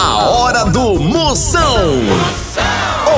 A hora do Moção.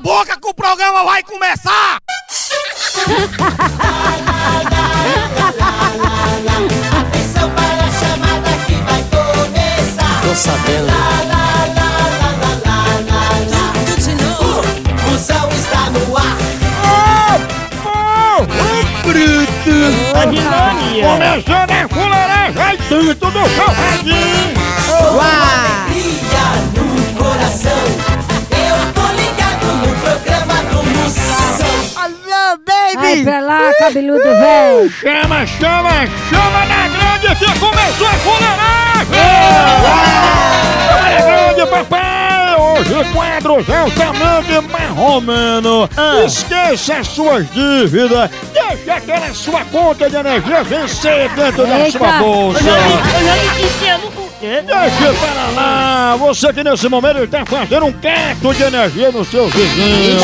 A boca que o programa vai começar! Atenção para a chamada que vai começar. Tô sabendo. Tudo de novo. Está no ar. Começando a fuleiragem e tudo do salgadinho! Alegria lá, cabeludo velho. Chama, chama, chama na grande que começou a fuleiragem! Chama na grande, papai! Hoje quadros altamente marromeno. Esqueça as suas dívidas. Deixa aquela sua conta de energia vencer dentro da Eita. sua bolsa. é Deixa para lá! Você que nesse momento está fazendo um cato de energia nos seus vizinhos.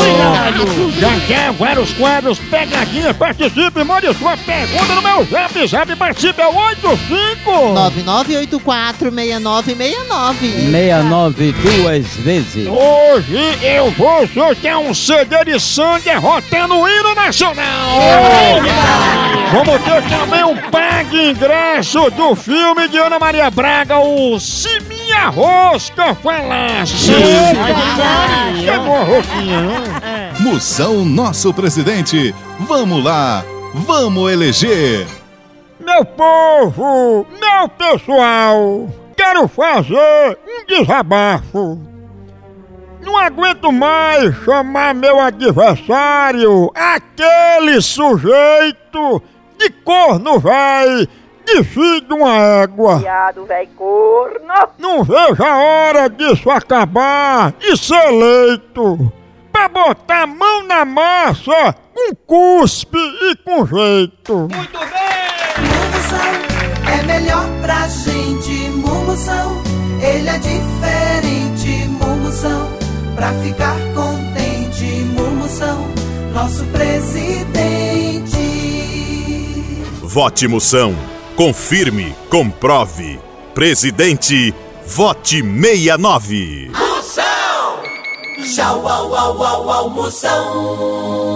Já quer vários quadros, pegadinhas, participe, mande sua pergunta no meu zap, zap, participe, é 85! 99846969. 69 duas vezes. Hoje eu vou sortear um CD de som derrotando o hino nacional! Vamos ter também um pague ingresso do filme de Ana Maria Braga, o Se Minha Rosca Falasse! Chegou a roquinha, né? Moção Nosso Presidente. Vamos lá, vamos eleger. Meu povo, meu pessoal, quero fazer um desabafo. Não aguento mais chamar meu adversário, aquele sujeito de corno vai, de filho de uma égua. Viado, véi corno. Não vejo a hora disso acabar e ser eleito. Pra botar a mão na massa, com cuspe e com jeito. Moção é melhor pra gente. Moção, ele é diferente. Moção, pra ficar contente. Moção, nosso presidente. Vote Moção. Confirme, comprove. Presidente, vote 69. Moção! Tchau, au, au, au, au, moção!